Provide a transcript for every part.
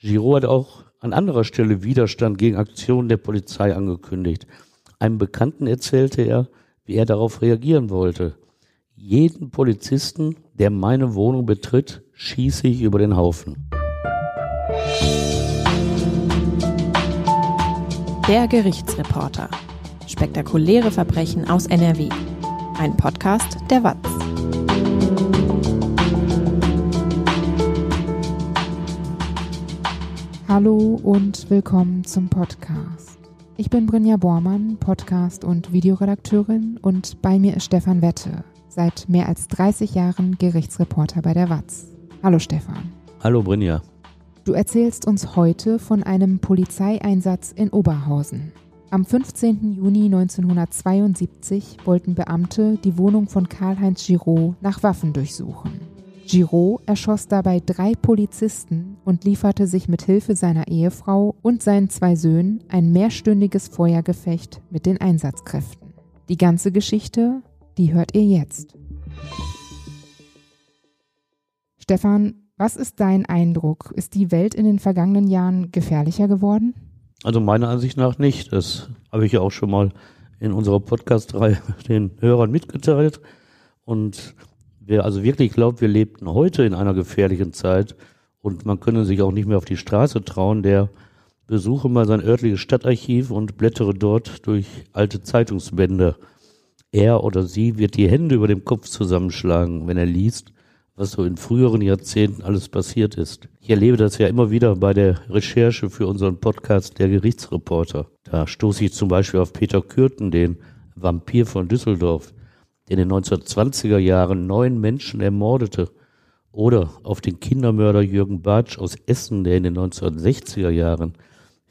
Giraud hat auch an anderer Stelle Widerstand gegen Aktionen der Polizei angekündigt. Einem Bekannten erzählte er, wie er darauf reagieren wollte. Jeden Polizisten, der meine Wohnung betritt, schieße ich über den Haufen. Der Gerichtsreporter. Spektakuläre Verbrechen aus NRW. Ein Podcast der WAZ. Hallo und willkommen zum Podcast. Ich bin Brinja Bormann, Podcast- und Videoredakteurin und bei mir ist Stefan Wette, seit mehr als 30 Jahren Gerichtsreporter bei der WAZ. Hallo Stefan. Hallo Brinja. Du erzählst uns heute von einem Polizeieinsatz in Oberhausen. Am 15. Juni 1972 wollten Beamte die Wohnung von Karl-Heinz Giraud nach Waffen durchsuchen. Giraud erschoss dabei drei Polizisten und lieferte sich mit Hilfe seiner Ehefrau und seinen zwei Söhnen ein mehrstündiges Feuergefecht mit den Einsatzkräften. Die ganze Geschichte, die hört ihr jetzt. Stefan, was ist dein Eindruck? Ist die Welt in den vergangenen Jahren gefährlicher geworden? Also meiner Ansicht nach nicht. Das habe ich ja auch schon mal in unserer Podcast-Reihe den Hörern mitgeteilt. Und Wer also wirklich glaubt, wir lebten heute in einer gefährlichen Zeit und man könne sich auch nicht mehr auf die Straße trauen, der besuche mal sein örtliches Stadtarchiv und blättere dort durch alte Zeitungsbände. Er oder sie wird die Hände über dem Kopf zusammenschlagen, wenn er liest, was so in früheren Jahrzehnten alles passiert ist. Ich erlebe das ja immer wieder bei der Recherche für unseren Podcast Der Gerichtsreporter. Da stoße ich zum Beispiel auf Peter Kürten, den Vampir von Düsseldorf, der in den 1920er Jahren neun Menschen ermordete, oder auf den Kindermörder Jürgen Bartsch aus Essen, der in den 1960er Jahren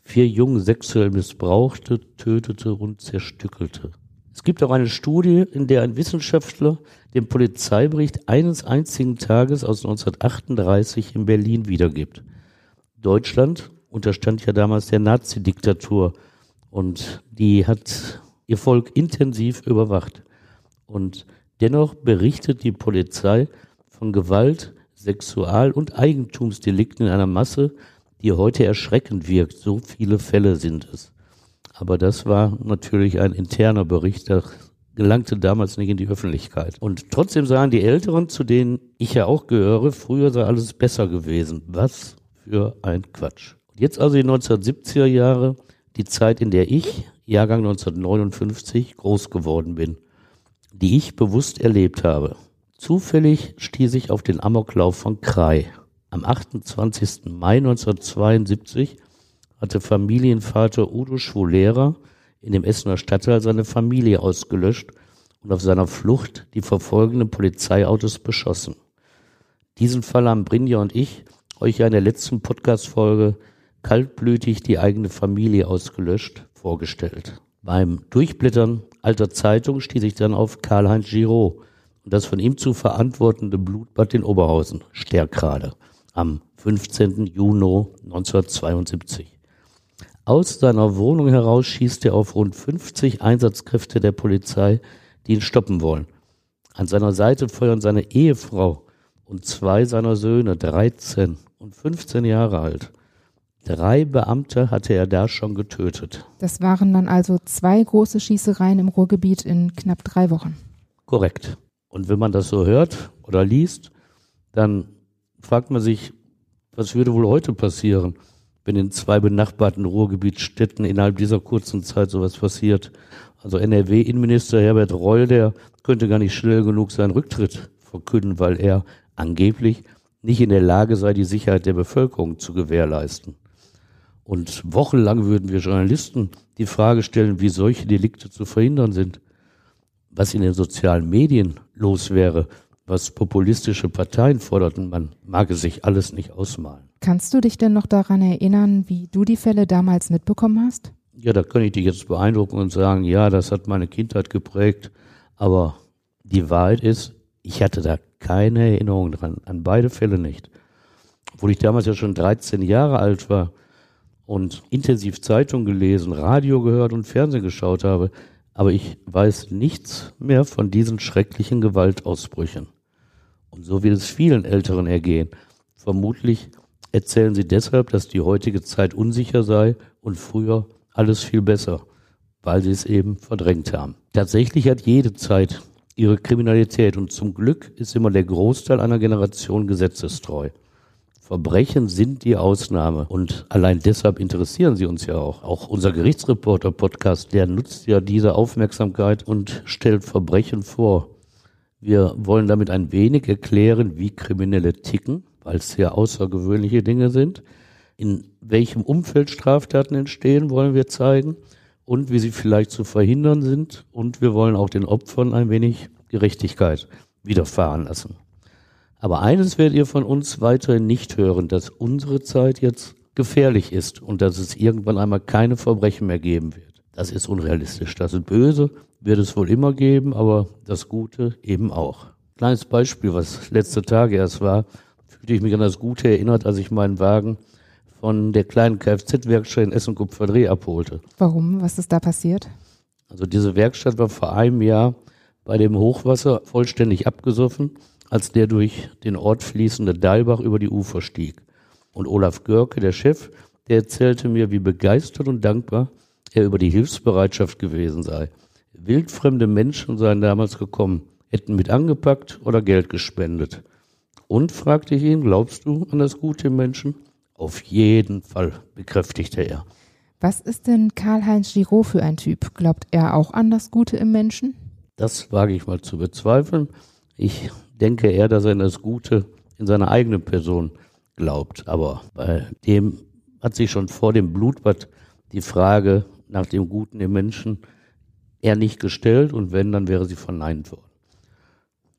vier Jungen sexuell missbrauchte, tötete und zerstückelte. Es gibt auch eine Studie, in der ein Wissenschaftler den Polizeibericht eines einzigen Tages aus 1938 in Berlin wiedergibt. Deutschland unterstand ja damals der Nazi-Diktatur und die hat ihr Volk intensiv überwacht. Und dennoch berichtet die Polizei von Gewalt, Sexual- und Eigentumsdelikten in einer Masse, die heute erschreckend wirkt. So viele Fälle sind es. Aber das war natürlich ein interner Bericht, der gelangte damals nicht in die Öffentlichkeit. Und trotzdem sagen die Älteren, zu denen ich ja auch gehöre, früher sei alles besser gewesen. Was für ein Quatsch. Jetzt also die 1970er Jahre, die Zeit, in der ich, Jahrgang 1959, groß geworden bin die ich bewusst erlebt habe. Zufällig stieß ich auf den Amoklauf von Krai. Am 28. Mai 1972 hatte Familienvater Udo Schwolera in dem Essener Stadtteil seine Familie ausgelöscht und auf seiner Flucht die verfolgenden Polizeiautos beschossen. Diesen Fall haben Brinja und ich euch ja in der letzten Podcast-Folge kaltblütig die eigene Familie ausgelöscht vorgestellt. Beim Durchblättern alter Zeitung stieß ich dann auf Karl-Heinz Giraud und das von ihm zu verantwortende Blutbad in Oberhausen, Stärkrade, am 15. Juni 1972. Aus seiner Wohnung heraus schießt er auf rund 50 Einsatzkräfte der Polizei, die ihn stoppen wollen. An seiner Seite feuern seine Ehefrau und zwei seiner Söhne, 13 und 15 Jahre alt. Drei Beamte hatte er da schon getötet. Das waren dann also zwei große Schießereien im Ruhrgebiet in knapp drei Wochen. Korrekt. Und wenn man das so hört oder liest, dann fragt man sich, was würde wohl heute passieren, wenn in zwei benachbarten Ruhrgebietsstädten innerhalb dieser kurzen Zeit sowas passiert. Also NRW-Innenminister Herbert Reul, der könnte gar nicht schnell genug seinen Rücktritt verkünden, weil er angeblich nicht in der Lage sei, die Sicherheit der Bevölkerung zu gewährleisten. Und wochenlang würden wir Journalisten die Frage stellen, wie solche Delikte zu verhindern sind. Was in den sozialen Medien los wäre, was populistische Parteien forderten, man mag es sich alles nicht ausmalen. Kannst du dich denn noch daran erinnern, wie du die Fälle damals mitbekommen hast? Ja, da kann ich dich jetzt beeindrucken und sagen, ja, das hat meine Kindheit geprägt. Aber die Wahrheit ist, ich hatte da keine Erinnerung dran, an beide Fälle nicht. Obwohl ich damals ja schon 13 Jahre alt war, und intensiv Zeitung gelesen, Radio gehört und Fernsehen geschaut habe, aber ich weiß nichts mehr von diesen schrecklichen Gewaltausbrüchen. Und so wird es vielen Älteren ergehen. Vermutlich erzählen sie deshalb, dass die heutige Zeit unsicher sei und früher alles viel besser, weil sie es eben verdrängt haben. Tatsächlich hat jede Zeit ihre Kriminalität und zum Glück ist immer der Großteil einer Generation gesetzestreu. Verbrechen sind die Ausnahme und allein deshalb interessieren sie uns ja auch. Auch unser Gerichtsreporter-Podcast, der nutzt ja diese Aufmerksamkeit und stellt Verbrechen vor. Wir wollen damit ein wenig erklären, wie Kriminelle ticken, weil es sehr außergewöhnliche Dinge sind. In welchem Umfeld Straftaten entstehen, wollen wir zeigen und wie sie vielleicht zu verhindern sind. Und wir wollen auch den Opfern ein wenig Gerechtigkeit widerfahren lassen. Aber eines werdet ihr von uns weiterhin nicht hören, dass unsere Zeit jetzt gefährlich ist und dass es irgendwann einmal keine Verbrechen mehr geben wird. Das ist unrealistisch. Das Böse wird es wohl immer geben, aber das Gute eben auch. Kleines Beispiel, was letzte Tage erst war, fühlte ich mich an das Gute erinnert, als ich meinen Wagen von der kleinen Kfz-Werkstatt in Essen-Kupferdreh abholte. Warum? Was ist da passiert? Also diese Werkstatt war vor einem Jahr bei dem Hochwasser vollständig abgesoffen als der durch den Ort fließende Dalbach über die Ufer stieg. Und Olaf Görke, der Chef, der erzählte mir, wie begeistert und dankbar er über die Hilfsbereitschaft gewesen sei. Wildfremde Menschen seien damals gekommen, hätten mit angepackt oder Geld gespendet. Und, fragte ich ihn, glaubst du an das Gute im Menschen? Auf jeden Fall, bekräftigte er. Was ist denn Karl-Heinz Giraud für ein Typ? Glaubt er auch an das Gute im Menschen? Das wage ich mal zu bezweifeln. Ich denke eher, dass er in das Gute in seiner eigenen Person glaubt. Aber bei dem hat sich schon vor dem Blutbad die Frage nach dem Guten im Menschen eher nicht gestellt und wenn, dann wäre sie verneint worden.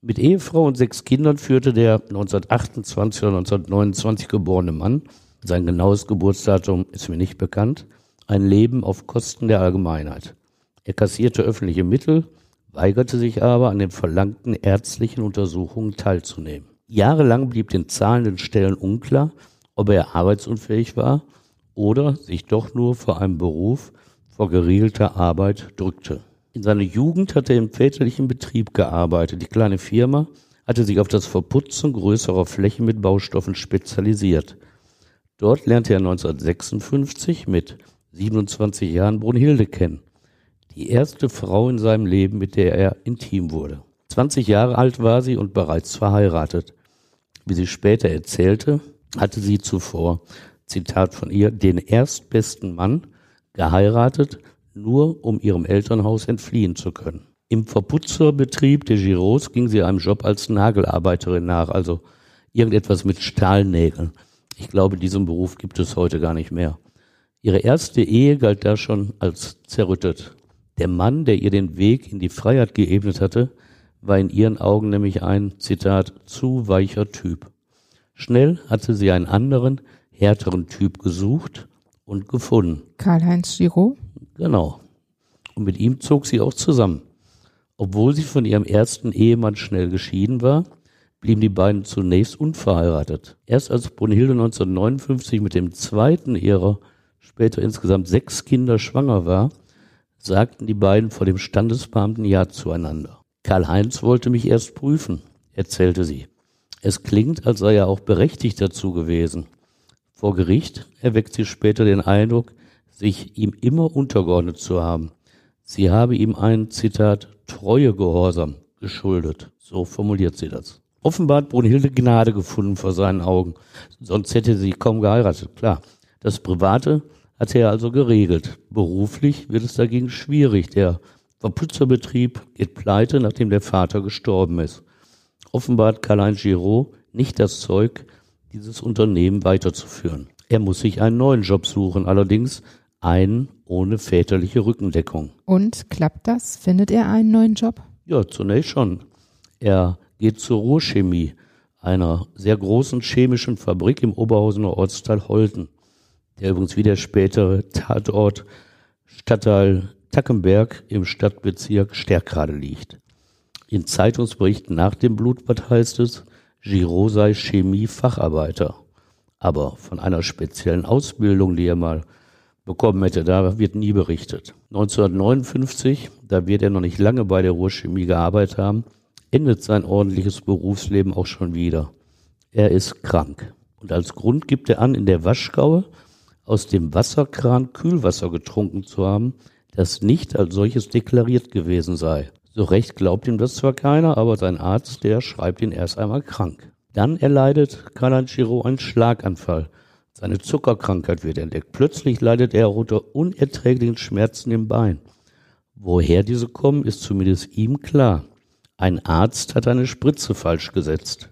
Mit Ehefrau und sechs Kindern führte der 1928 oder 1929 geborene Mann, sein genaues Geburtsdatum ist mir nicht bekannt, ein Leben auf Kosten der Allgemeinheit. Er kassierte öffentliche Mittel, weigerte sich aber, an den verlangten ärztlichen Untersuchungen teilzunehmen. Jahrelang blieb den zahlenden Stellen unklar, ob er arbeitsunfähig war oder sich doch nur vor einem Beruf vor geregelter Arbeit drückte. In seiner Jugend hatte er im väterlichen Betrieb gearbeitet. Die kleine Firma hatte sich auf das Verputzen größerer Flächen mit Baustoffen spezialisiert. Dort lernte er 1956 mit 27 Jahren Brunhilde kennen die erste Frau in seinem Leben, mit der er intim wurde. 20 Jahre alt war sie und bereits verheiratet. Wie sie später erzählte, hatte sie zuvor, Zitat von ihr, den erstbesten Mann geheiratet, nur um ihrem Elternhaus entfliehen zu können. Im Verputzerbetrieb der Giroux ging sie einem Job als Nagelarbeiterin nach, also irgendetwas mit Stahlnägeln. Ich glaube, diesen Beruf gibt es heute gar nicht mehr. Ihre erste Ehe galt da schon als zerrüttet. Der Mann, der ihr den Weg in die Freiheit geebnet hatte, war in ihren Augen nämlich ein, Zitat, zu weicher Typ. Schnell hatte sie einen anderen, härteren Typ gesucht und gefunden. Karl-Heinz Giraud? Genau. Und mit ihm zog sie auch zusammen. Obwohl sie von ihrem ersten Ehemann schnell geschieden war, blieben die beiden zunächst unverheiratet. Erst als Brunhilde 1959 mit dem zweiten ihrer später insgesamt sechs Kinder schwanger war, sagten die beiden vor dem Standesbeamten Ja zueinander. Karl-Heinz wollte mich erst prüfen, erzählte sie. Es klingt, als sei er auch berechtigt dazu gewesen. Vor Gericht erweckt sie später den Eindruck, sich ihm immer untergeordnet zu haben. Sie habe ihm einen, Zitat, treue Gehorsam geschuldet. So formuliert sie das. Offenbar hat Brunhilde Gnade gefunden vor seinen Augen. Sonst hätte sie kaum geheiratet. Klar, das Private hat er also geregelt. Beruflich wird es dagegen schwierig. Der Verputzerbetrieb geht pleite, nachdem der Vater gestorben ist. Offenbar hat Karl-Heinz Giraud nicht das Zeug, dieses Unternehmen weiterzuführen. Er muss sich einen neuen Job suchen, allerdings einen ohne väterliche Rückendeckung. Und klappt das? Findet er einen neuen Job? Ja, zunächst schon. Er geht zur Ruhrchemie, einer sehr großen chemischen Fabrik im Oberhausener Ortsteil Holten der übrigens wie der spätere Tatort Stadtteil Tackenberg im Stadtbezirk Stärkrade liegt. In Zeitungsberichten nach dem Blutbad heißt es, Giraud sei Chemie-Facharbeiter. Aber von einer speziellen Ausbildung, die er mal bekommen hätte, da wird nie berichtet. 1959, da wird er noch nicht lange bei der Ruhrchemie gearbeitet haben, endet sein ordentliches Berufsleben auch schon wieder. Er ist krank. Und als Grund gibt er an, in der Waschgaue aus dem Wasserkran Kühlwasser getrunken zu haben, das nicht als solches deklariert gewesen sei. So recht glaubt ihm das zwar keiner, aber sein Arzt, der schreibt ihn erst einmal krank. Dann erleidet Kalanchiro einen Schlaganfall. Seine Zuckerkrankheit wird entdeckt. Plötzlich leidet er unter unerträglichen Schmerzen im Bein. Woher diese kommen, ist zumindest ihm klar. Ein Arzt hat eine Spritze falsch gesetzt.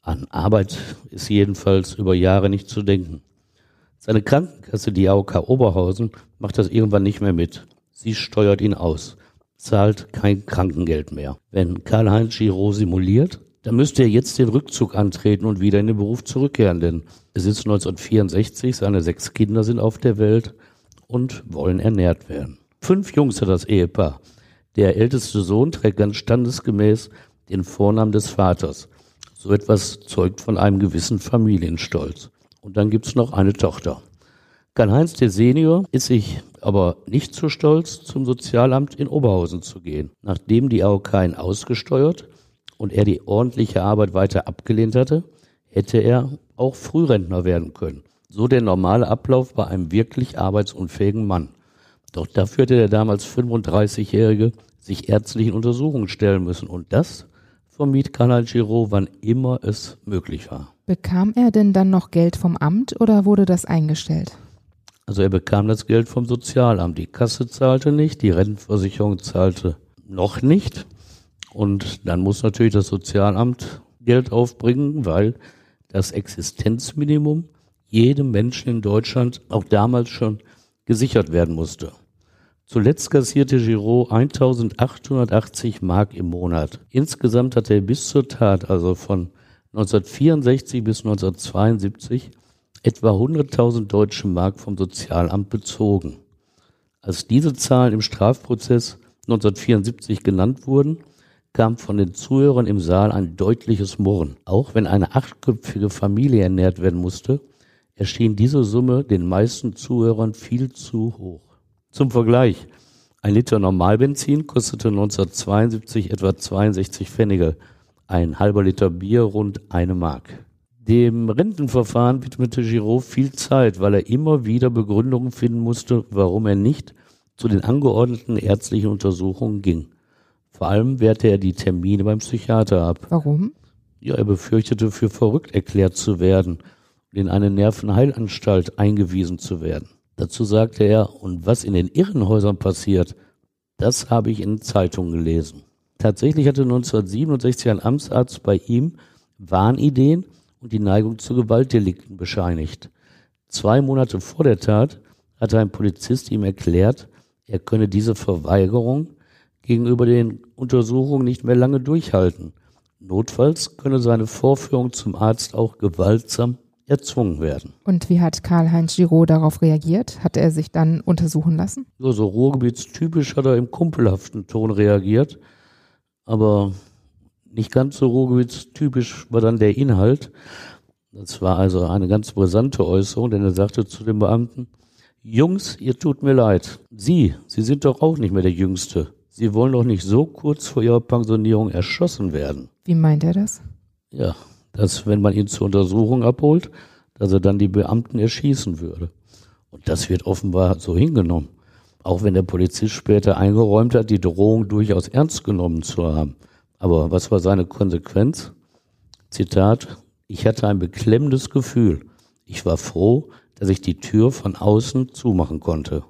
An Arbeit ist jedenfalls über Jahre nicht zu denken. Seine Krankenkasse, die AOK Oberhausen, macht das irgendwann nicht mehr mit. Sie steuert ihn aus, zahlt kein Krankengeld mehr. Wenn Karl-Heinz Giro simuliert, dann müsste er jetzt den Rückzug antreten und wieder in den Beruf zurückkehren, denn es ist 1964, seine sechs Kinder sind auf der Welt und wollen ernährt werden. Fünf Jungs hat das Ehepaar. Der älteste Sohn trägt ganz standesgemäß den Vornamen des Vaters. So etwas zeugt von einem gewissen Familienstolz. Und dann gibt's noch eine Tochter. Karl-Heinz der Senior ist sich aber nicht zu stolz, zum Sozialamt in Oberhausen zu gehen. Nachdem die AOK ihn ausgesteuert und er die ordentliche Arbeit weiter abgelehnt hatte, hätte er auch Frührentner werden können. So der normale Ablauf bei einem wirklich arbeitsunfähigen Mann. Doch dafür hätte der damals 35-Jährige sich ärztlichen Untersuchungen stellen müssen. Und das vermied Kanal Giro, wann immer es möglich war. Bekam er denn dann noch Geld vom Amt oder wurde das eingestellt? Also er bekam das Geld vom Sozialamt. Die Kasse zahlte nicht, die Rentenversicherung zahlte noch nicht. Und dann muss natürlich das Sozialamt Geld aufbringen, weil das Existenzminimum jedem Menschen in Deutschland auch damals schon gesichert werden musste. Zuletzt kassierte Giraud 1880 Mark im Monat. Insgesamt hatte er bis zur Tat, also von 1964 bis 1972, etwa 100.000 deutsche Mark vom Sozialamt bezogen. Als diese Zahlen im Strafprozess 1974 genannt wurden, kam von den Zuhörern im Saal ein deutliches Murren. Auch wenn eine achtköpfige Familie ernährt werden musste, erschien diese Summe den meisten Zuhörern viel zu hoch. Zum Vergleich, ein Liter Normalbenzin kostete 1972 etwa 62 Pfennige, ein halber Liter Bier rund eine Mark. Dem Rentenverfahren widmete Giraud viel Zeit, weil er immer wieder Begründungen finden musste, warum er nicht zu den angeordneten ärztlichen Untersuchungen ging. Vor allem wehrte er die Termine beim Psychiater ab. Warum? Ja, er befürchtete, für verrückt erklärt zu werden und in eine Nervenheilanstalt eingewiesen zu werden. Dazu sagte er, und was in den Irrenhäusern passiert, das habe ich in Zeitungen gelesen. Tatsächlich hatte 1967 ein Amtsarzt bei ihm Wahnideen und die Neigung zu Gewaltdelikten bescheinigt. Zwei Monate vor der Tat hatte ein Polizist ihm erklärt, er könne diese Verweigerung gegenüber den Untersuchungen nicht mehr lange durchhalten. Notfalls könne seine Vorführung zum Arzt auch gewaltsam erzwungen werden. Und wie hat Karl-Heinz Giraud darauf reagiert? Hat er sich dann untersuchen lassen? Ja, so Ruhrgebietstypisch hat er im kumpelhaften Ton reagiert, aber nicht ganz so Ruhrgebietstypisch war dann der Inhalt. Das war also eine ganz brisante Äußerung, denn er sagte zu den Beamten, Jungs, ihr tut mir leid. Sie, Sie sind doch auch nicht mehr der Jüngste. Sie wollen doch nicht so kurz vor Ihrer Pensionierung erschossen werden. Wie meint er das? Ja, dass wenn man ihn zur Untersuchung abholt, dass er dann die Beamten erschießen würde. Und das wird offenbar so hingenommen. Auch wenn der Polizist später eingeräumt hat, die Drohung durchaus ernst genommen zu haben. Aber was war seine Konsequenz? Zitat, ich hatte ein beklemmendes Gefühl. Ich war froh, dass ich die Tür von außen zumachen konnte.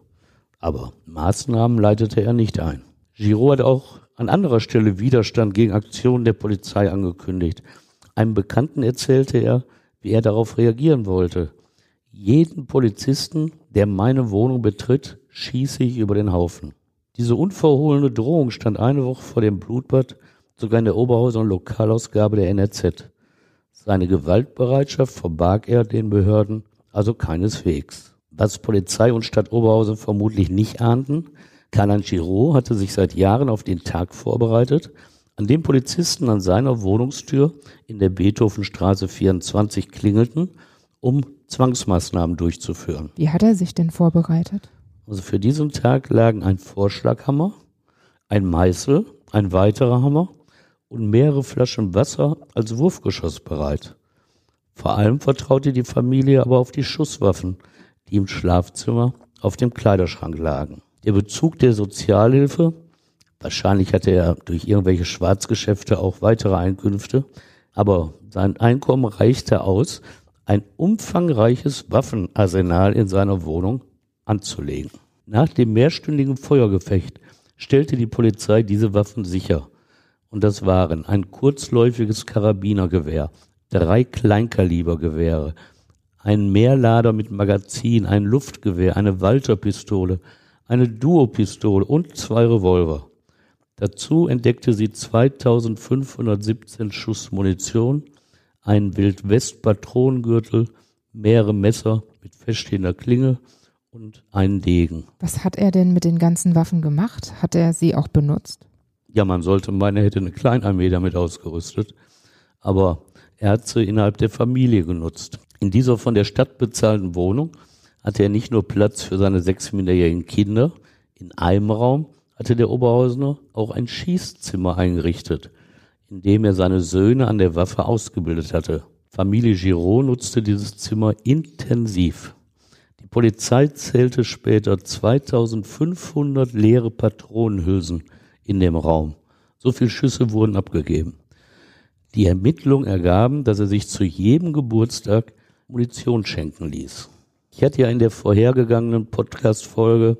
Aber Maßnahmen leitete er nicht ein. Giraud hat auch an anderer Stelle Widerstand gegen Aktionen der Polizei angekündigt. Einem Bekannten erzählte er, wie er darauf reagieren wollte. Jeden Polizisten, der meine Wohnung betritt, schieße ich über den Haufen. Diese unverhohlene Drohung stand eine Woche vor dem Blutbad sogar in der Oberhauser Lokalausgabe der NRZ. Seine Gewaltbereitschaft verbarg er den Behörden also keineswegs. Was Polizei und Stadt Oberhausen vermutlich nicht ahnten, Karl Giraud hatte sich seit Jahren auf den Tag vorbereitet, an dem Polizisten an seiner Wohnungstür in der Beethovenstraße 24 klingelten, um Zwangsmaßnahmen durchzuführen. Wie hat er sich denn vorbereitet? Also für diesen Tag lagen ein Vorschlaghammer, ein Meißel, ein weiterer Hammer und mehrere Flaschen Wasser als Wurfgeschoss bereit. Vor allem vertraute die Familie aber auf die Schusswaffen, die im Schlafzimmer auf dem Kleiderschrank lagen. Der Bezug der Sozialhilfe, wahrscheinlich hatte er durch irgendwelche Schwarzgeschäfte auch weitere Einkünfte, aber sein Einkommen reichte aus, ein umfangreiches Waffenarsenal in seiner Wohnung anzulegen. Nach dem mehrstündigen Feuergefecht stellte die Polizei diese Waffen sicher. Und das waren ein kurzläufiges Karabinergewehr, drei Kleinkalibergewehre, ein Mehrlader mit Magazin, ein Luftgewehr, eine Walterpistole, eine Duopistole und zwei Revolver. Dazu entdeckte sie 2517 Schuss Munition, einen Wildwest-Patronengürtel, mehrere Messer mit feststehender Klinge und einen Degen. Was hat er denn mit den ganzen Waffen gemacht? Hat er sie auch benutzt? Ja, man sollte meinen, er hätte eine Kleinarmee damit ausgerüstet. Aber er hat sie innerhalb der Familie genutzt. In dieser von der Stadt bezahlten Wohnung hatte er nicht nur Platz für seine sechs minderjährigen Kinder. In einem Raum hatte der Oberhausener auch ein Schießzimmer eingerichtet, in dem er seine Söhne an der Waffe ausgebildet hatte. Familie Giraud nutzte dieses Zimmer intensiv. Die Polizei zählte später 2500 leere Patronenhülsen in dem Raum. So viele Schüsse wurden abgegeben. Die Ermittlungen ergaben, dass er sich zu jedem Geburtstag Munition schenken ließ. Ich hatte ja in der vorhergegangenen Podcast-Folge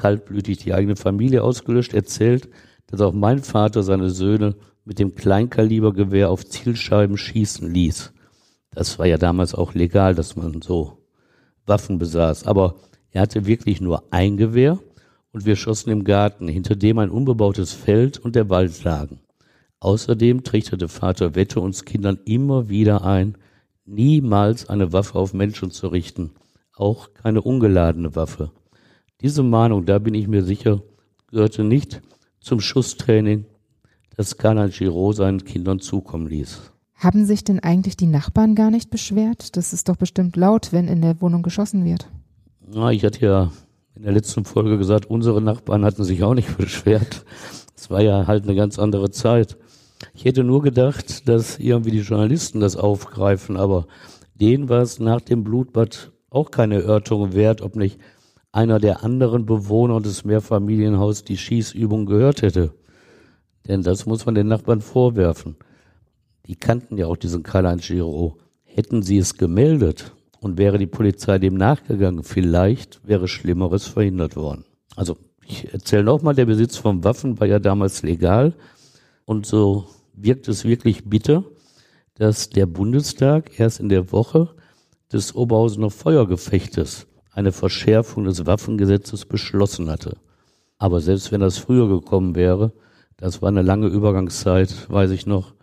kaltblütig die eigene Familie ausgelöscht, erzählt, dass auch mein Vater seine Söhne mit dem Kleinkalibergewehr auf Zielscheiben schießen ließ. Das war ja damals auch legal, dass man so Waffen besaß. Aber er hatte wirklich nur ein Gewehr und wir schossen im Garten, hinter dem ein unbebautes Feld und der Wald lagen. Außerdem trichterte Vater Wette uns Kindern immer wieder ein, niemals eine Waffe auf Menschen zu richten, auch keine ungeladene Waffe. Diese Mahnung, da bin ich mir sicher, gehörte nicht zum Schusstraining, das Karl Giraud seinen Kindern zukommen ließ. Haben sich denn eigentlich die Nachbarn gar nicht beschwert? Das ist doch bestimmt laut, wenn in der Wohnung geschossen wird. Na, ich hatte ja in der letzten Folge gesagt, unsere Nachbarn hatten sich auch nicht beschwert. Es war ja halt eine ganz andere Zeit. Ich hätte nur gedacht, dass irgendwie die Journalisten das aufgreifen, aber denen war es nach dem Blutbad auch keine Erörterung wert, ob nicht einer der anderen Bewohner des Mehrfamilienhauses die Schießübung gehört hätte. Denn das muss man den Nachbarn vorwerfen die kannten ja auch diesen Karl-Heinz Giro. Hätten sie es gemeldet und wäre die Polizei dem nachgegangen, vielleicht wäre Schlimmeres verhindert worden. Also ich erzähle nochmal, der Besitz von Waffen war ja damals legal und so wirkt es wirklich bitter, dass der Bundestag erst in der Woche des Oberhausener Feuergefechtes eine Verschärfung des Waffengesetzes beschlossen hatte. Aber selbst wenn das früher gekommen wäre, das war eine lange Übergangszeit, weiß ich noch,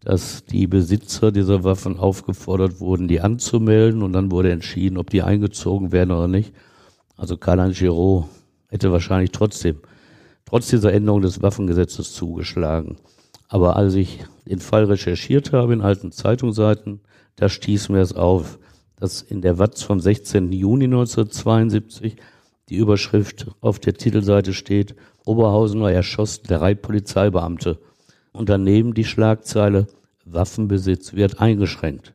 dass die Besitzer dieser Waffen aufgefordert wurden, die anzumelden und dann wurde entschieden, ob die eingezogen werden oder nicht. Also Karl-Heinz Giraud hätte wahrscheinlich trotzdem, trotz dieser Änderung des Waffengesetzes zugeschlagen. Aber als ich den Fall recherchiert habe in alten Zeitungsseiten, da stieß mir es auf, dass in der Watz vom 16. Juni 1972 die Überschrift auf der Titelseite steht, Oberhausener erschoss drei Polizeibeamte und daneben die Schlagzeile Waffenbesitz wird eingeschränkt.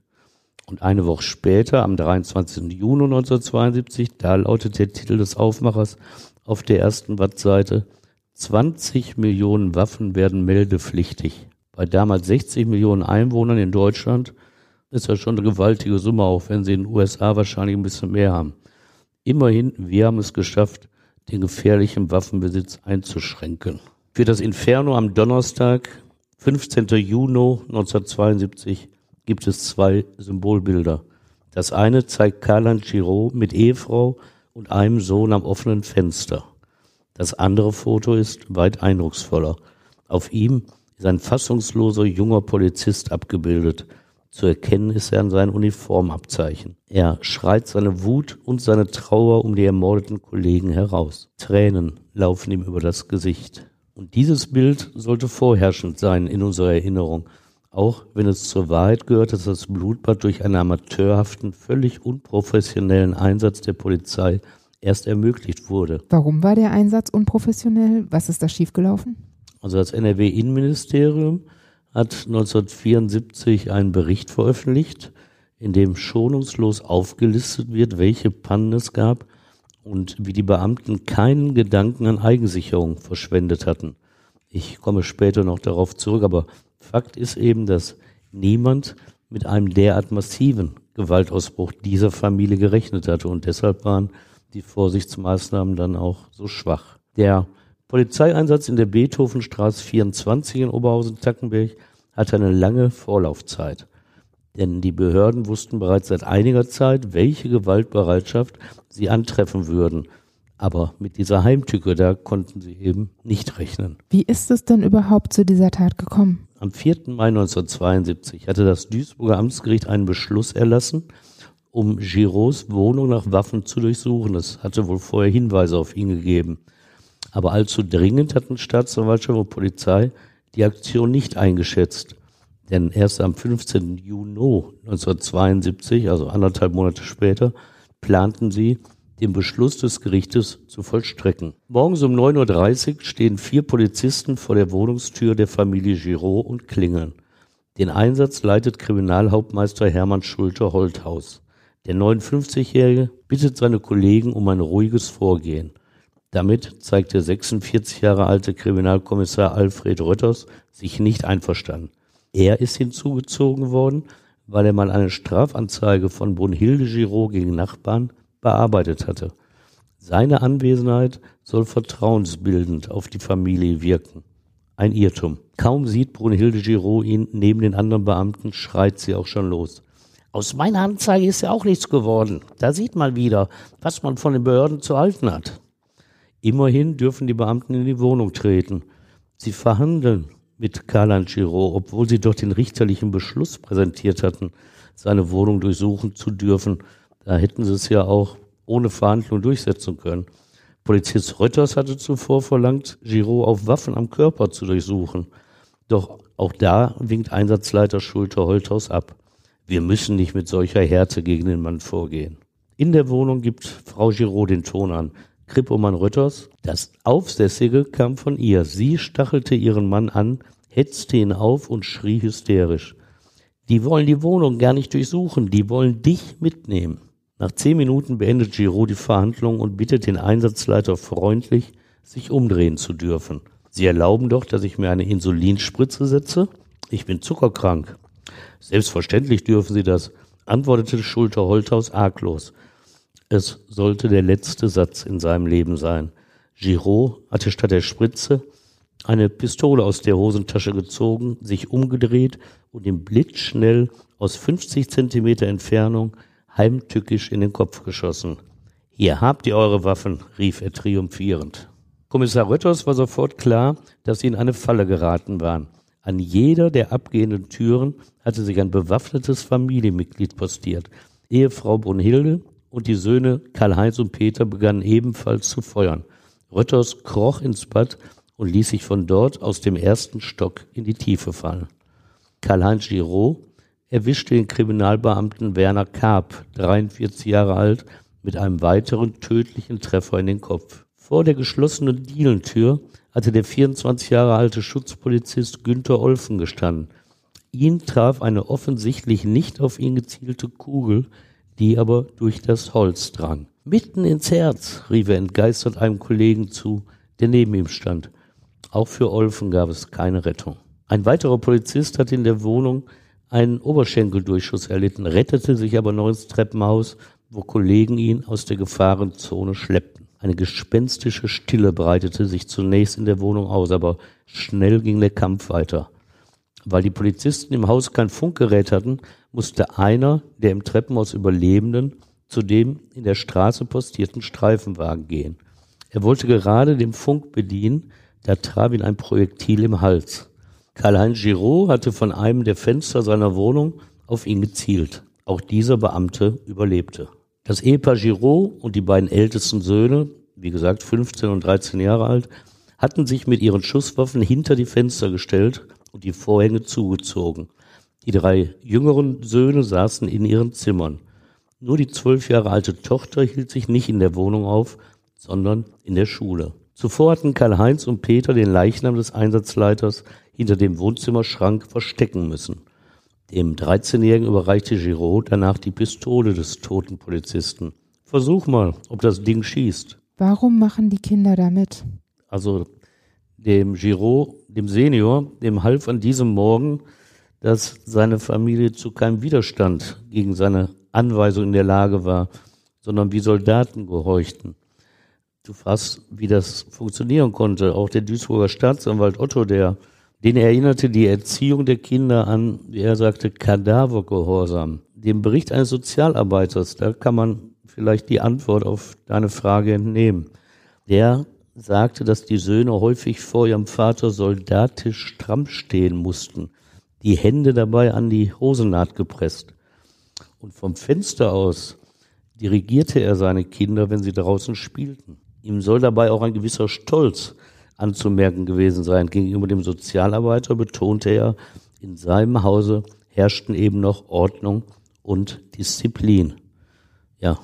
Und eine Woche später, am 23. Juni 1972, da lautet der Titel des Aufmachers auf der ersten Wattseite 20 Millionen Waffen werden meldepflichtig. Bei damals 60 Millionen Einwohnern in Deutschland ist das schon eine gewaltige Summe, auch wenn sie in den USA wahrscheinlich ein bisschen mehr haben. Immerhin, wir haben es geschafft, den gefährlichen Waffenbesitz einzuschränken. Für das Inferno am Donnerstag 15. Juni 1972 gibt es zwei Symbolbilder. Das eine zeigt Karl Giraud mit Ehefrau und einem Sohn am offenen Fenster. Das andere Foto ist weit eindrucksvoller. Auf ihm ist ein fassungsloser junger Polizist abgebildet. Zu erkennen ist er an seinen Uniformabzeichen. Er schreit seine Wut und seine Trauer um die ermordeten Kollegen heraus. Tränen laufen ihm über das Gesicht. Und dieses Bild sollte vorherrschend sein in unserer Erinnerung, auch wenn es zur Wahrheit gehört, dass das Blutbad durch einen amateurhaften, völlig unprofessionellen Einsatz der Polizei erst ermöglicht wurde. Warum war der Einsatz unprofessionell? Was ist da schiefgelaufen? Also das NRW-Innenministerium hat 1974 einen Bericht veröffentlicht, in dem schonungslos aufgelistet wird, welche Pannen es gab und wie die Beamten keinen Gedanken an Eigensicherung verschwendet hatten. Ich komme später noch darauf zurück, aber Fakt ist eben, dass niemand mit einem derart massiven Gewaltausbruch dieser Familie gerechnet hatte und deshalb waren die Vorsichtsmaßnahmen dann auch so schwach. Der Polizeieinsatz in der Beethovenstraße 24 in Oberhausen-Tackenberg hatte eine lange Vorlaufzeit. Denn die Behörden wussten bereits seit einiger Zeit, welche Gewaltbereitschaft sie antreffen würden. Aber mit dieser Heimtücke, da konnten sie eben nicht rechnen. Wie ist es denn überhaupt zu dieser Tat gekommen? Am 4. Mai 1972 hatte das Duisburger Amtsgericht einen Beschluss erlassen, um Girots Wohnung nach Waffen zu durchsuchen. Es hatte wohl vorher Hinweise auf ihn gegeben. Aber allzu dringend hatten Staatsanwaltschaft und Polizei die Aktion nicht eingeschätzt. Denn erst am 15. Juni 1972, also anderthalb Monate später, planten sie, den Beschluss des Gerichtes zu vollstrecken. Morgens um 9.30 Uhr stehen vier Polizisten vor der Wohnungstür der Familie Giraud und klingeln. Den Einsatz leitet Kriminalhauptmeister Hermann Schulte-Holthaus. Der 59-Jährige bittet seine Kollegen um ein ruhiges Vorgehen. Damit zeigt der 46 Jahre alte Kriminalkommissar Alfred Rötters sich nicht einverstanden. Er ist hinzugezogen worden, weil er mal eine Strafanzeige von Brunhilde Giraud gegen Nachbarn bearbeitet hatte. Seine Anwesenheit soll vertrauensbildend auf die Familie wirken. Ein Irrtum. Kaum sieht Brunhilde Giraud ihn neben den anderen Beamten, schreit sie auch schon los. Aus meiner Anzeige ist ja auch nichts geworden. Da sieht man wieder, was man von den Behörden zu halten hat. Immerhin dürfen die Beamten in die Wohnung treten. Sie verhandeln mit Karl Giraud, obwohl sie doch den richterlichen Beschluss präsentiert hatten, seine Wohnung durchsuchen zu dürfen da hätten sie es ja auch ohne Verhandlung durchsetzen können. Polizist Rötters hatte zuvor verlangt, Giraud auf Waffen am Körper zu durchsuchen. Doch auch da winkt Einsatzleiter Schulte Holthaus ab. Wir müssen nicht mit solcher Härte gegen den Mann vorgehen. In der Wohnung gibt Frau Giraud den Ton an. Krippomann Rötters, das Aufsässige kam von ihr. Sie stachelte ihren Mann an, hetzte ihn auf und schrie hysterisch. Die wollen die Wohnung gar nicht durchsuchen, die wollen dich mitnehmen. Nach zehn Minuten beendet Giraud die Verhandlung und bittet den Einsatzleiter freundlich, sich umdrehen zu dürfen. Sie erlauben doch, dass ich mir eine Insulinspritze setze? Ich bin zuckerkrank. Selbstverständlich dürfen Sie das, antwortete Schulter Holthaus arglos. Es sollte der letzte Satz in seinem Leben sein. Giraud hatte statt der Spritze eine Pistole aus der Hosentasche gezogen, sich umgedreht und ihm blitzschnell aus 50 Zentimeter Entfernung heimtückisch in den Kopf geschossen. Hier habt ihr eure Waffen, rief er triumphierend. Kommissar Rötters war sofort klar, dass sie in eine Falle geraten waren. An jeder der abgehenden Türen hatte sich ein bewaffnetes Familienmitglied postiert. Ehefrau Brunhilde und die Söhne Karl-Heinz und Peter begannen ebenfalls zu feuern. Rötters kroch ins Bad und ließ sich von dort aus dem ersten Stock in die Tiefe fallen. Karl-Heinz Giraud erwischte den Kriminalbeamten Werner Karp, 43 Jahre alt, mit einem weiteren tödlichen Treffer in den Kopf. Vor der geschlossenen Dielentür hatte der 24 Jahre alte Schutzpolizist Günther Olfen gestanden. Ihn traf eine offensichtlich nicht auf ihn gezielte Kugel, die aber durch das Holz drang. Mitten ins Herz, rief er entgeistert einem Kollegen zu, der neben ihm stand. Auch für Olfen gab es keine Rettung. Ein weiterer Polizist hatte in der Wohnung einen Oberschenkeldurchschuss erlitten, rettete sich aber noch ins Treppenhaus, wo Kollegen ihn aus der Gefahrenzone schleppten. Eine gespenstische Stille breitete sich zunächst in der Wohnung aus, aber schnell ging der Kampf weiter. Weil die Polizisten im Haus kein Funkgerät hatten, musste einer der im Treppenhaus Überlebenden zu dem in der Straße postierten Streifenwagen gehen. Er wollte gerade den Funk bedienen, da traf ihn ein Projektil im Hals. Karl-Heinz Giraud hatte von einem der Fenster seiner Wohnung auf ihn gezielt. Auch dieser Beamte überlebte. Das Ehepaar Giraud und die beiden ältesten Söhne, wie gesagt 15 und 13 Jahre alt, hatten sich mit ihren Schusswaffen hinter die Fenster gestellt und die Vorhänge zugezogen. Die drei jüngeren Söhne saßen in ihren Zimmern. Nur die zwölf Jahre alte Tochter hielt sich nicht in der Wohnung auf, sondern in der Schule. Zuvor hatten Karl-Heinz und Peter den Leichnam des Einsatzleiters hinter dem Wohnzimmerschrank verstecken müssen. Dem 13-Jährigen überreichte Giraud danach die Pistole des toten Polizisten. Versuch mal, ob das Ding schießt. Warum machen die Kinder damit? Also dem Giraud, dem Senior, dem half an diesem Morgen, dass seine Familie zu keinem Widerstand gegen seine Anweisung in der Lage war, sondern wie Soldaten gehorchten. Du fragst, wie das funktionieren konnte. Auch der Duisburger Staatsanwalt Otto, der, den erinnerte die Erziehung der Kinder an, wie er sagte, Kadavergehorsam. Dem Bericht eines Sozialarbeiters, da kann man vielleicht die Antwort auf deine Frage entnehmen. Der sagte, dass die Söhne häufig vor ihrem Vater soldatisch stramm stehen mussten, die Hände dabei an die Hosennaht gepresst. Und vom Fenster aus dirigierte er seine Kinder, wenn sie draußen spielten. Ihm soll dabei auch ein gewisser Stolz anzumerken gewesen sein. Gegenüber dem Sozialarbeiter betonte er, in seinem Hause herrschten eben noch Ordnung und Disziplin. Ja,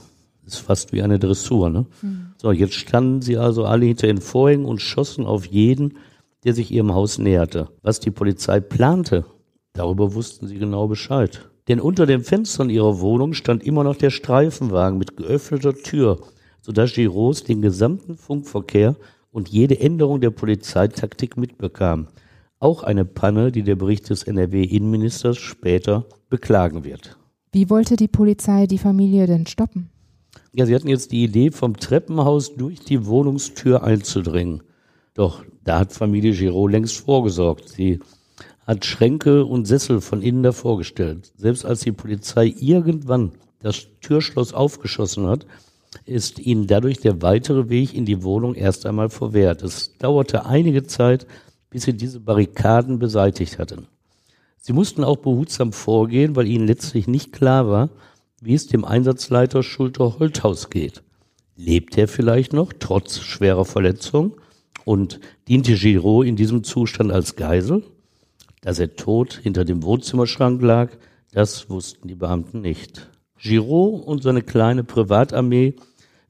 ist fast wie eine Dressur. Ne? Mhm. So, jetzt standen sie also alle hinter den Vorhängen und schossen auf jeden, der sich ihrem Haus näherte. Was die Polizei plante, darüber wussten sie genau Bescheid. Denn unter den Fenstern ihrer Wohnung stand immer noch der Streifenwagen mit geöffneter Tür, sodass Giros den gesamten Funkverkehr und jede Änderung der Polizeitaktik mitbekam. Auch eine Panne, die der Bericht des NRW-Innenministers später beklagen wird. Wie wollte die Polizei die Familie denn stoppen? Ja, sie hatten jetzt die Idee, vom Treppenhaus durch die Wohnungstür einzudringen. Doch da hat Familie Giraud längst vorgesorgt. Sie hat Schränke und Sessel von innen davor gestellt. Selbst als die Polizei irgendwann das Türschloss aufgeschossen hat, ist ihnen dadurch der weitere Weg in die Wohnung erst einmal verwehrt. Es dauerte einige Zeit, bis sie diese Barrikaden beseitigt hatten. Sie mussten auch behutsam vorgehen, weil ihnen letztlich nicht klar war, wie es dem Einsatzleiter Schulter Holthaus geht. Lebt er vielleicht noch, trotz schwerer Verletzung? Und diente Giraud in diesem Zustand als Geisel? Dass er tot hinter dem Wohnzimmerschrank lag, das wussten die Beamten nicht. Giraud und seine kleine Privatarmee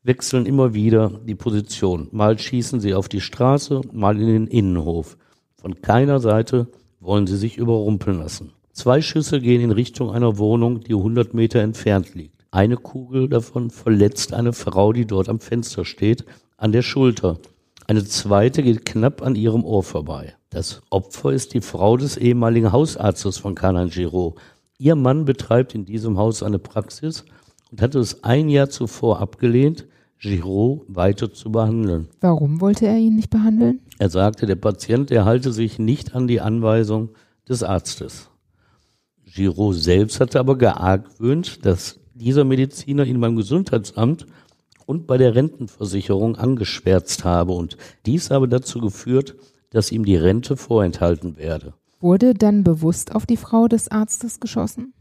wechseln immer wieder die Position. Mal schießen sie auf die Straße, mal in den Innenhof. Von keiner Seite wollen sie sich überrumpeln lassen. Zwei Schüsse gehen in Richtung einer Wohnung, die 100 Meter entfernt liegt. Eine Kugel davon verletzt eine Frau, die dort am Fenster steht, an der Schulter. Eine zweite geht knapp an ihrem Ohr vorbei. Das Opfer ist die Frau des ehemaligen Hausarztes von Canan Giraud. Ihr Mann betreibt in diesem Haus eine Praxis und hatte es ein Jahr zuvor abgelehnt, Giraud weiter zu behandeln. Warum wollte er ihn nicht behandeln? Er sagte, der Patient, er halte sich nicht an die Anweisung des Arztes. Giraud selbst hatte aber geargwöhnt, dass dieser Mediziner ihn beim Gesundheitsamt und bei der Rentenversicherung angeschwärzt habe und dies habe dazu geführt, dass ihm die Rente vorenthalten werde. Wurde dann bewusst auf die Frau des Arztes geschossen?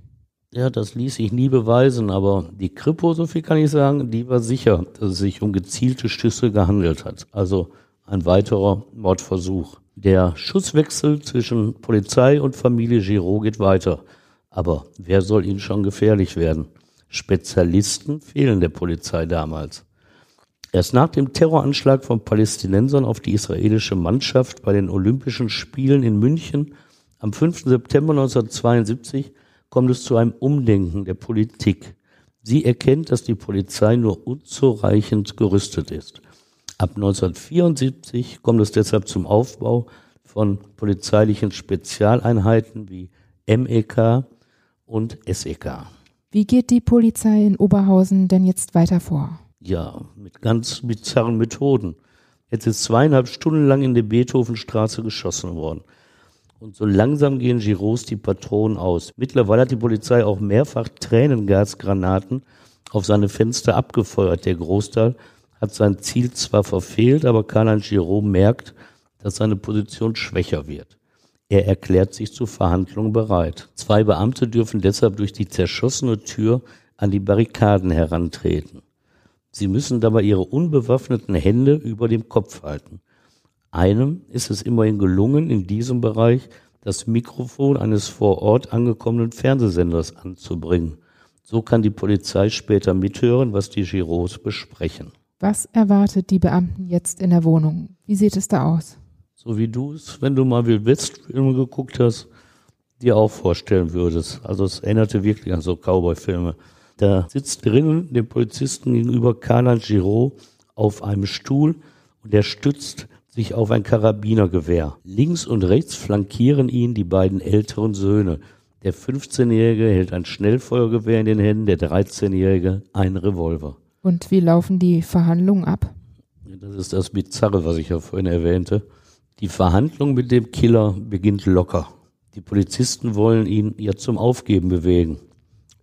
Ja, das ließ sich nie beweisen, aber die Kripo, so viel kann ich sagen, die war sicher, dass es sich um gezielte Schüsse gehandelt hat. Also ein weiterer Mordversuch. Der Schusswechsel zwischen Polizei und Familie Giraud geht weiter. Aber wer soll ihnen schon gefährlich werden? Spezialisten fehlen der Polizei damals. Erst nach dem Terroranschlag von Palästinensern auf die israelische Mannschaft bei den Olympischen Spielen in München am 5. September 1972 kommt es zu einem Umdenken der Politik. Sie erkennt, dass die Polizei nur unzureichend gerüstet ist. Ab 1974 kommt es deshalb zum Aufbau von polizeilichen Spezialeinheiten wie MEK, und SEK. Wie geht die Polizei in Oberhausen denn jetzt weiter vor? Ja, mit ganz bizarren Methoden. Jetzt ist zweieinhalb Stunden lang in der Beethovenstraße geschossen worden. Und so langsam gehen Giros die Patronen aus. Mittlerweile hat die Polizei auch mehrfach Tränengasgranaten auf seine Fenster abgefeuert. Der Großteil hat sein Ziel zwar verfehlt, aber Karl-Heinz Giraud merkt, dass seine Position schwächer wird. Er erklärt sich zu Verhandlungen bereit. Zwei Beamte dürfen deshalb durch die zerschossene Tür an die Barrikaden herantreten. Sie müssen dabei ihre unbewaffneten Hände über dem Kopf halten. Einem ist es immerhin gelungen, in diesem Bereich das Mikrofon eines vor Ort angekommenen Fernsehsenders anzubringen. So kann die Polizei später mithören, was die Giros besprechen. Was erwartet die Beamten jetzt in der Wohnung? Wie sieht es da aus? So wie du es, wenn du mal Wild West Filme geguckt hast, dir auch vorstellen würdest. Also es erinnerte wirklich an so Cowboy-Filme. Da sitzt drinnen dem Polizisten gegenüber Karl-Heinz Giraud auf einem Stuhl und er stützt sich auf ein Karabinergewehr. Links und rechts flankieren ihn die beiden älteren Söhne. Der 15-Jährige hält ein Schnellfeuergewehr in den Händen, der 13-Jährige ein Revolver. Und wie laufen die Verhandlungen ab? Das ist das Bizarre, was ich ja vorhin erwähnte. Die Verhandlung mit dem Killer beginnt locker. Die Polizisten wollen ihn ja zum Aufgeben bewegen.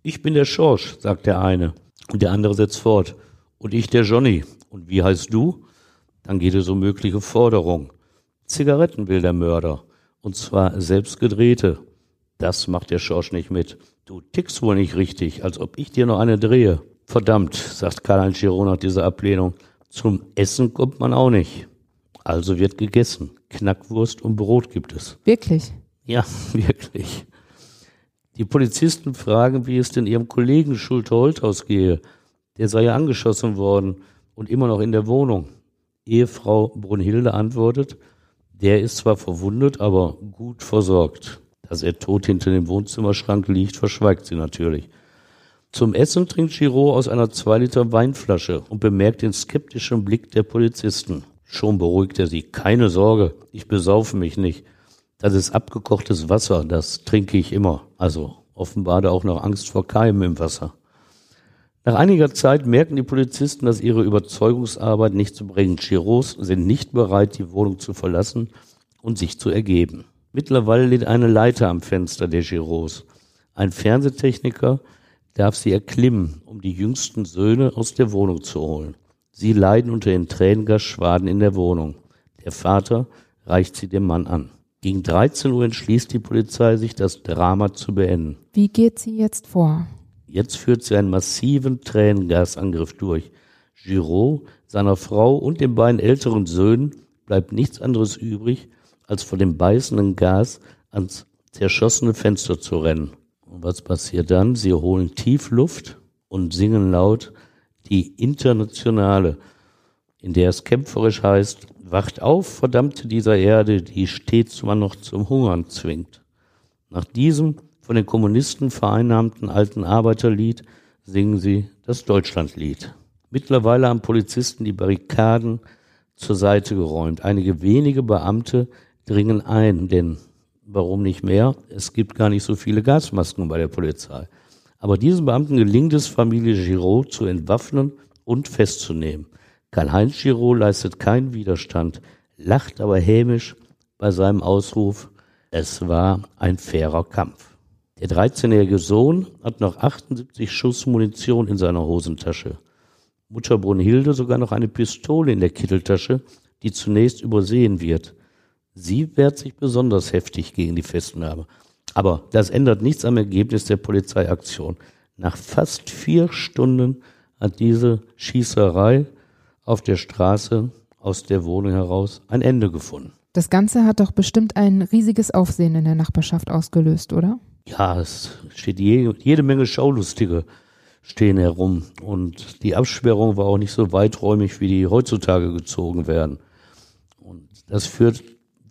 Ich bin der Schorsch, sagt der eine. Und der andere setzt fort. Und ich der Johnny. Und wie heißt du? Dann geht es um mögliche Forderungen. Zigaretten will der Mörder. Und zwar selbst gedrehte. Das macht der Schorsch nicht mit. Du tickst wohl nicht richtig, als ob ich dir noch eine drehe. Verdammt, sagt Karl-Heinz Giron nach dieser Ablehnung. Zum Essen kommt man auch nicht. Also wird gegessen. Knackwurst und Brot gibt es. Wirklich? Ja, wirklich. Die Polizisten fragen, wie es denn ihrem Kollegen Schulte-Holthaus gehe. Der sei ja angeschossen worden und immer noch in der Wohnung. Ehefrau Brunhilde antwortet, der ist zwar verwundet, aber gut versorgt. Dass er tot hinter dem Wohnzimmerschrank liegt, verschweigt sie natürlich. Zum Essen trinkt Giraud aus einer zwei Liter Weinflasche und bemerkt den skeptischen Blick der Polizisten. Schon beruhigt er sie. Keine Sorge, ich besaufe mich nicht. Das ist abgekochtes Wasser, das trinke ich immer. Also offenbar da auch noch Angst vor Keimen im Wasser. Nach einiger Zeit merken die Polizisten, dass ihre Überzeugungsarbeit nicht zu bringen. Chiros sind nicht bereit, die Wohnung zu verlassen und sich zu ergeben. Mittlerweile liegt eine Leiter am Fenster der Giros. Ein Fernsehtechniker darf sie erklimmen, um die jüngsten Söhne aus der Wohnung zu holen. Sie leiden unter den Tränengasschwaden in der Wohnung. Der Vater reicht sie dem Mann an. Gegen 13 Uhr entschließt die Polizei, sich das Drama zu beenden. Wie geht sie jetzt vor? Jetzt führt sie einen massiven Tränengasangriff durch. Giraud, seiner Frau und den beiden älteren Söhnen bleibt nichts anderes übrig, als vor dem beißenden Gas ans zerschossene Fenster zu rennen. Und was passiert dann? Sie holen tief Luft und singen laut die Internationale, in der es kämpferisch heißt, wacht auf, verdammte dieser Erde, die stets man noch zum Hungern zwingt. Nach diesem von den Kommunisten vereinnahmten alten Arbeiterlied singen sie das Deutschlandlied. Mittlerweile haben Polizisten die Barrikaden zur Seite geräumt. Einige wenige Beamte dringen ein, denn warum nicht mehr? Es gibt gar nicht so viele Gasmasken bei der Polizei. Aber diesen Beamten gelingt es, Familie Giraud zu entwaffnen und festzunehmen. Karl-Heinz Giraud leistet keinen Widerstand, lacht aber hämisch bei seinem Ausruf, es war ein fairer Kampf. Der 13-jährige Sohn hat noch 78 Schuss Munition in seiner Hosentasche. Mutter Brunhilde sogar noch eine Pistole in der Kitteltasche, die zunächst übersehen wird. Sie wehrt sich besonders heftig gegen die Festnahme. Aber das ändert nichts am Ergebnis der Polizeiaktion. Nach fast vier Stunden hat diese Schießerei auf der Straße aus der Wohnung heraus ein Ende gefunden. Das Ganze hat doch bestimmt ein riesiges Aufsehen in der Nachbarschaft ausgelöst, oder? ja, es steht je, jede Menge Schaulustige stehen herum. Und die Absperrung war auch nicht so weiträumig, wie die heutzutage gezogen werden. Und das führt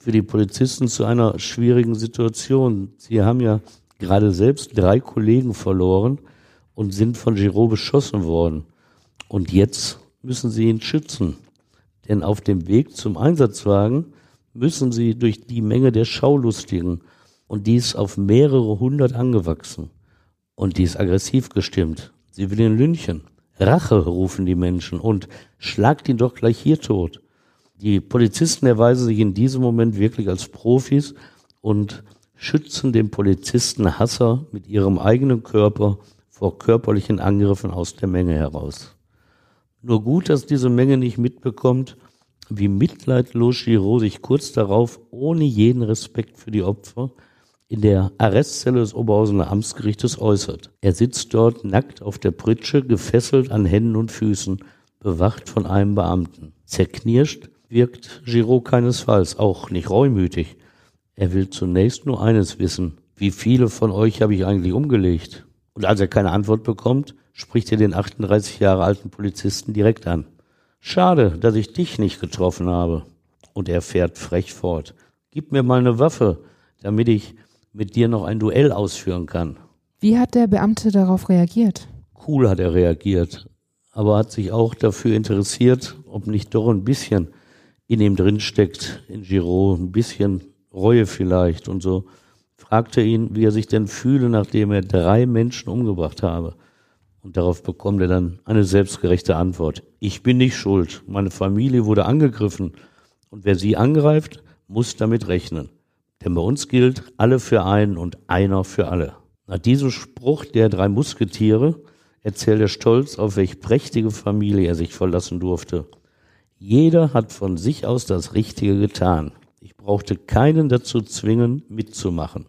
für die Polizisten zu einer schwierigen Situation. Sie haben ja gerade selbst drei Kollegen verloren und sind von Giraud beschossen worden. Und jetzt müssen sie ihn schützen. Denn auf dem Weg zum Einsatzwagen müssen sie durch die Menge der Schaulustigen und die ist auf mehrere hundert angewachsen. Und die ist aggressiv gestimmt. Sie will ihn lynchen. Rache rufen die Menschen und schlagt ihn doch gleich hier tot. Die Polizisten erweisen sich in diesem Moment wirklich als Profis und schützen den Polizisten Hasser mit ihrem eigenen Körper vor körperlichen Angriffen aus der Menge heraus. Nur gut, dass diese Menge nicht mitbekommt, wie mitleidlos Giraud sich kurz darauf ohne jeden Respekt für die Opfer in der Arrestzelle des Oberhausener Amtsgerichtes äußert. Er sitzt dort nackt auf der Pritsche, gefesselt an Händen und Füßen, bewacht von einem Beamten. Zerknirscht wirkt Giraud keinesfalls, auch nicht reumütig. Er will zunächst nur eines wissen. Wie viele von euch habe ich eigentlich umgelegt? Und als er keine Antwort bekommt, spricht er den 38 Jahre alten Polizisten direkt an. Schade, dass ich dich nicht getroffen habe. Und er fährt frech fort. Gib mir mal eine Waffe, damit ich mit dir noch ein Duell ausführen kann. Wie hat der Beamte darauf reagiert? Cool hat er reagiert, aber hat sich auch dafür interessiert, ob nicht doch ein bisschen in ihm drin steckt, in Giraud, ein bisschen Reue vielleicht und so. Fragte ihn, wie er sich denn fühle, nachdem er drei Menschen umgebracht habe. Und darauf bekommt er dann eine selbstgerechte Antwort. Ich bin nicht schuld. Meine Familie wurde angegriffen. Und wer sie angreift, muss damit rechnen. Denn bei uns gilt alle für einen und einer für alle. Nach diesem Spruch der drei Musketiere erzählt er stolz, auf welch prächtige Familie er sich verlassen durfte. Jeder hat von sich aus das Richtige getan. Ich brauchte keinen dazu zwingen, mitzumachen.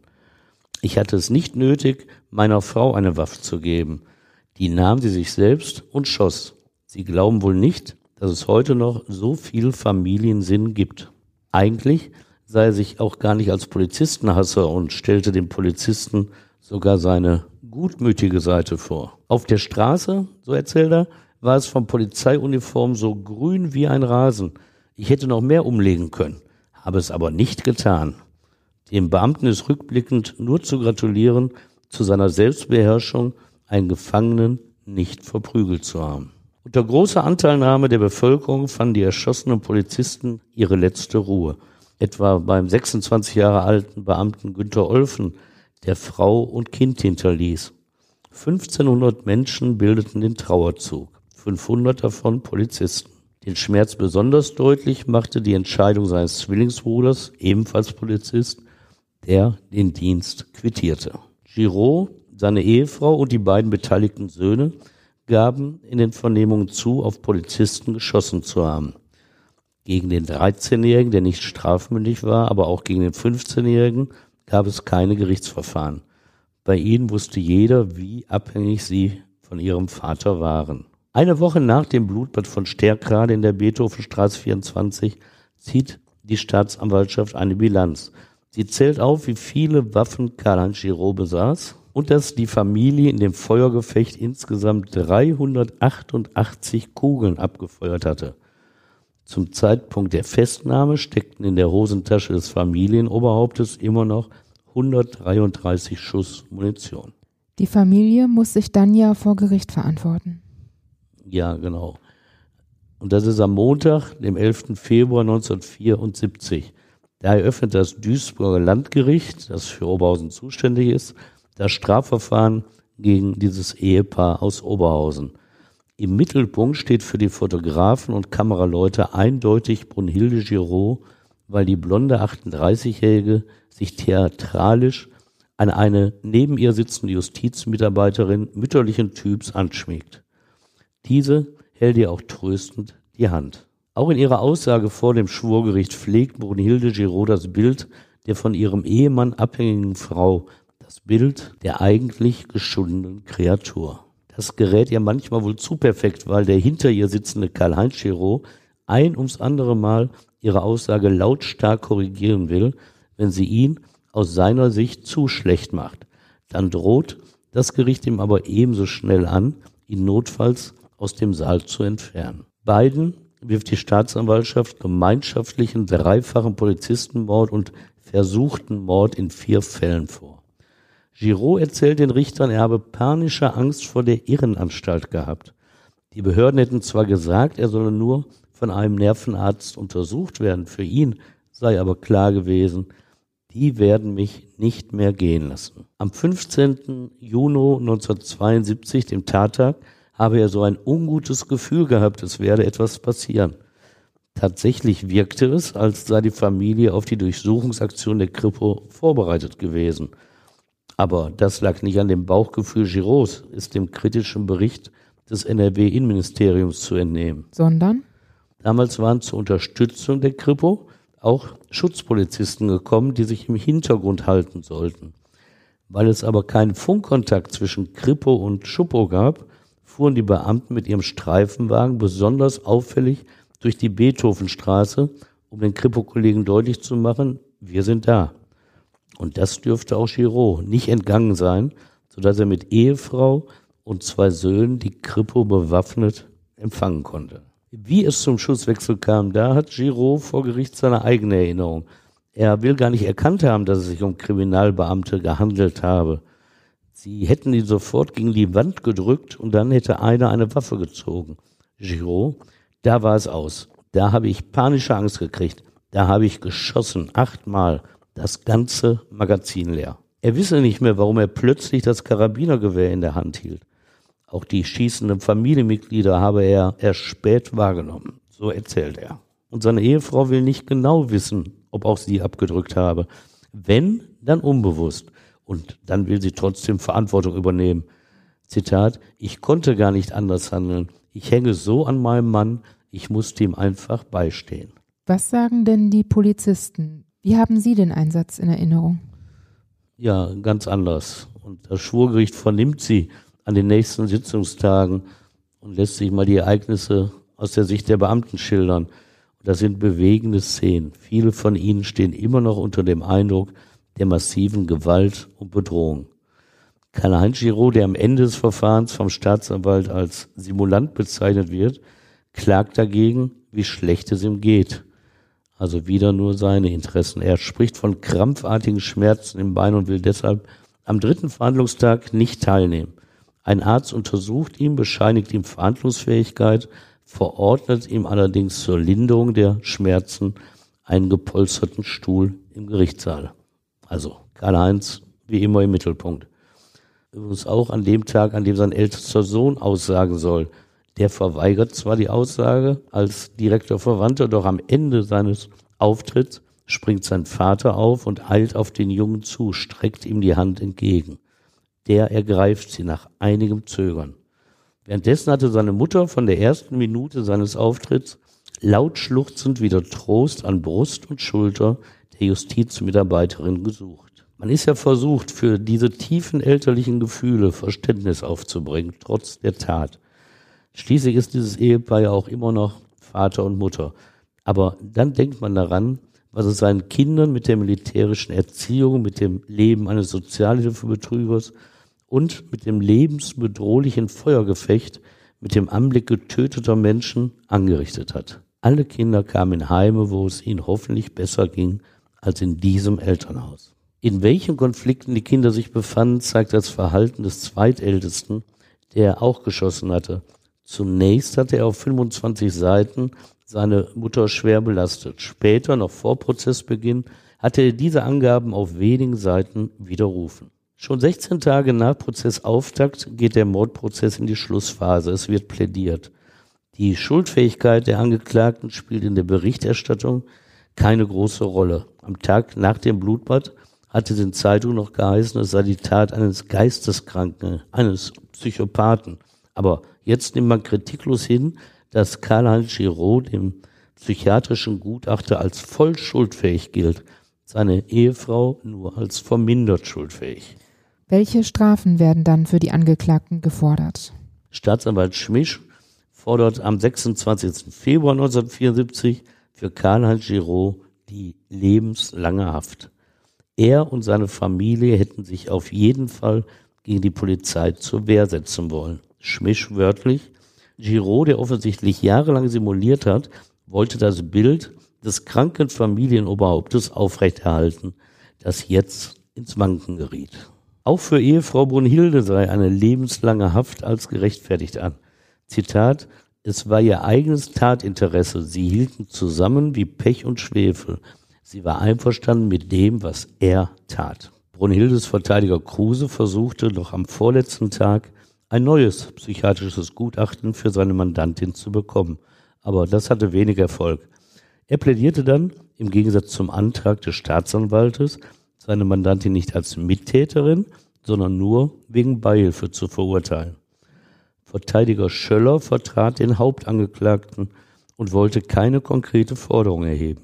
Ich hatte es nicht nötig, meiner Frau eine Waffe zu geben. Die nahm sie sich selbst und schoss. Sie glauben wohl nicht, dass es heute noch so viel Familiensinn gibt. Eigentlich sei er sich auch gar nicht als Polizistenhasser und stellte dem Polizisten sogar seine gutmütige Seite vor. Auf der Straße, so erzählt er, war es vom Polizeiuniform so grün wie ein Rasen. Ich hätte noch mehr umlegen können, habe es aber nicht getan. Dem Beamten ist rückblickend nur zu gratulieren, zu seiner Selbstbeherrschung einen Gefangenen nicht verprügelt zu haben. Unter großer Anteilnahme der Bevölkerung fanden die erschossenen Polizisten ihre letzte Ruhe. Etwa beim 26 Jahre alten Beamten Günter Olfen, der Frau und Kind hinterließ. 1500 Menschen bildeten den Trauerzug, 500 davon Polizisten. Den Schmerz besonders deutlich machte die Entscheidung seines Zwillingsbruders, ebenfalls Polizist, der den Dienst quittierte. Giraud, seine Ehefrau und die beiden beteiligten Söhne gaben in den Vernehmungen zu, auf Polizisten geschossen zu haben. Gegen den 13-Jährigen, der nicht strafmündig war, aber auch gegen den 15-Jährigen gab es keine Gerichtsverfahren. Bei ihnen wusste jeder, wie abhängig sie von ihrem Vater waren. Eine Woche nach dem Blutbad von Sterkrade in der Beethovenstraße 24 zieht die Staatsanwaltschaft eine Bilanz. Sie zählt auf, wie viele Waffen Karl-Heinz Giraud besaß und dass die Familie in dem Feuergefecht insgesamt 388 Kugeln abgefeuert hatte. Zum Zeitpunkt der Festnahme steckten in der Hosentasche des Familienoberhauptes immer noch 133 Schuss Munition. Die Familie muss sich dann ja vor Gericht verantworten. Ja, genau. Und das ist am Montag, dem 11. Februar 1974. Da eröffnet das Duisburger Landgericht, das für Oberhausen zuständig ist, das Strafverfahren gegen dieses Ehepaar aus Oberhausen. Im Mittelpunkt steht für die Fotografen und Kameraleute eindeutig Brunhilde Giraud, weil die blonde 38-Jährige sich theatralisch an eine neben ihr sitzende Justizmitarbeiterin mütterlichen Typs anschmiegt. Diese hält ihr auch tröstend die Hand. Auch in ihrer Aussage vor dem Schwurgericht pflegt Brunhilde Giraud das Bild der von ihrem Ehemann abhängigen Frau, das Bild der eigentlich geschundenen Kreatur. Das gerät ihr manchmal wohl zu perfekt, weil der hinter ihr sitzende Karl-Heinz Giraud ein ums andere Mal ihre Aussage lautstark korrigieren will, wenn sie ihn aus seiner Sicht zu schlecht macht. Dann droht das Gericht ihm aber ebenso schnell an, ihn notfalls aus dem Saal zu entfernen. Beiden wirft die Staatsanwaltschaft gemeinschaftlichen dreifachen Polizistenmord und versuchten Mord in vier Fällen vor. Giraud erzählt den Richtern, er habe panische Angst vor der Irrenanstalt gehabt. Die Behörden hätten zwar gesagt, er solle nur von einem Nervenarzt untersucht werden, für ihn sei aber klar gewesen, die werden mich nicht mehr gehen lassen. Am 15. Juni 1972, dem Tattag, habe er so ein ungutes Gefühl gehabt, es werde etwas passieren. Tatsächlich wirkte es, als sei die Familie auf die Durchsuchungsaktion der Kripo vorbereitet gewesen. Aber das lag nicht an dem Bauchgefühl Girauds, ist dem kritischen Bericht des NRW-Innenministeriums zu entnehmen. Sondern? Damals waren zur Unterstützung der Kripo auch Schutzpolizisten gekommen, die sich im Hintergrund halten sollten. Weil es aber keinen Funkkontakt zwischen Kripo und Schuppo gab, fuhren die Beamten mit ihrem Streifenwagen besonders auffällig durch die Beethovenstraße, um den Kripo-Kollegen deutlich zu machen, wir sind da. Und das dürfte auch Giraud nicht entgangen sein, sodass er mit Ehefrau und zwei Söhnen die Kripo bewaffnet empfangen konnte. Wie es zum Schusswechsel kam, da hat Giraud vor Gericht seine eigene Erinnerung. Er will gar nicht erkannt haben, dass es sich um Kriminalbeamte gehandelt habe. Sie hätten ihn sofort gegen die Wand gedrückt und dann hätte einer eine Waffe gezogen. Giraud, da war es aus. Da habe ich panische Angst gekriegt. Da habe ich geschossen, achtmal, das ganze Magazin leer. Er wisse nicht mehr, warum er plötzlich das Karabinergewehr in der Hand hielt. Auch die schießenden Familienmitglieder habe er erst spät wahrgenommen. So erzählt er. Und seine Ehefrau will nicht genau wissen, ob auch sie abgedrückt habe. Wenn, dann unbewusst. Und dann will sie trotzdem Verantwortung übernehmen. Zitat, ich konnte gar nicht anders handeln. Ich hänge so an meinem Mann, ich musste ihm einfach beistehen. Was sagen denn die Polizisten? Wie haben Sie den Einsatz in Erinnerung? Ja, ganz anders. Und das Schwurgericht vernimmt sie an den nächsten Sitzungstagen und lässt sich mal die Ereignisse aus der Sicht der Beamten schildern. Das sind bewegende Szenen. Viele von ihnen stehen immer noch unter dem Eindruck der massiven Gewalt und Bedrohung. Karl-Heinz Giraud, der am Ende des Verfahrens vom Staatsanwalt als Simulant bezeichnet wird, klagt dagegen, wie schlecht es ihm geht. Also wieder nur seine Interessen. Er spricht von krampfartigen Schmerzen im Bein und will deshalb am dritten Verhandlungstag nicht teilnehmen. Ein Arzt untersucht ihn, bescheinigt ihm Verhandlungsfähigkeit, verordnet ihm allerdings zur Linderung der Schmerzen einen gepolsterten Stuhl im Gerichtssaal. Also Karl-Heinz wie immer im Mittelpunkt. Übrigens auch an dem Tag, an dem sein ältester Sohn aussagen soll. Der verweigert zwar die Aussage als direkter Verwandter, doch am Ende seines Auftritts springt sein Vater auf und eilt auf den Jungen zu, streckt ihm die Hand entgegen. Der ergreift sie nach einigem Zögern. Währenddessen hatte seine Mutter von der ersten Minute seines Auftritts laut schluchzend wieder Trost an Brust und Schulter der Justizmitarbeiterin gesucht. Man ist ja versucht, für diese tiefen elterlichen Gefühle Verständnis aufzubringen, trotz der Tat. Schließlich ist dieses Ehepaar ja auch immer noch Vater und Mutter. Aber dann denkt man daran, was es seinen Kindern mit der militärischen Erziehung, mit dem Leben eines Sozialhilfebetrügers und mit dem lebensbedrohlichen Feuergefecht mit dem Anblick getöteter Menschen angerichtet hat. Alle Kinder kamen in Heime, wo es ihnen hoffentlich besser ging als in diesem Elternhaus. In welchen Konflikten die Kinder sich befanden, zeigt das Verhalten des Zweitältesten, der auch geschossen hatte. Zunächst hatte er auf 25 Seiten seine Mutter schwer belastet. Später, noch vor Prozessbeginn, hatte er diese Angaben auf wenigen Seiten widerrufen. Schon 16 Tage nach Prozessauftakt geht der Mordprozess in die Schlussphase. Es wird plädiert. Die Schuldfähigkeit der Angeklagten spielt in der Berichterstattung keine große Rolle. Am Tag nach dem Blutbad hatte den Zeitungen noch geheißen, es sei die Tat eines Geisteskranken, eines Psychopathen. Aber jetzt nimmt man kritiklos hin, dass Karl-Heinz Giraud dem psychiatrischen Gutachter als voll schuldfähig gilt, seine Ehefrau nur als vermindert schuldfähig. Welche Strafen werden dann für die Angeklagten gefordert? Staatsanwalt Schmisch fordert am 26. Februar 1974 für Karl-Heinz Giraud die lebenslange Haft. Er und seine Familie hätten sich auf jeden Fall gegen die Polizei zur Wehr setzen wollen. Schmisch wörtlich, Giraud, der offensichtlich jahrelang simuliert hat, wollte das Bild des kranken Familienoberhauptes aufrechterhalten, das jetzt ins Wanken geriet. Auch für Ehefrau Brunhilde sei eine lebenslange Haft als gerechtfertigt an. Zitat, es war ihr eigenes Tatinteresse. Sie hielten zusammen wie Pech und Schwefel. Sie war einverstanden mit dem, was er tat. Brunhildes Verteidiger Kruse versuchte noch am vorletzten Tag ein neues psychiatrisches Gutachten für seine Mandantin zu bekommen. Aber das hatte wenig Erfolg. Er plädierte dann, im Gegensatz zum Antrag des Staatsanwaltes, seine Mandantin nicht als Mittäterin, sondern nur wegen Beihilfe zu verurteilen. Verteidiger Schöller vertrat den Hauptangeklagten und wollte keine konkrete Forderung erheben.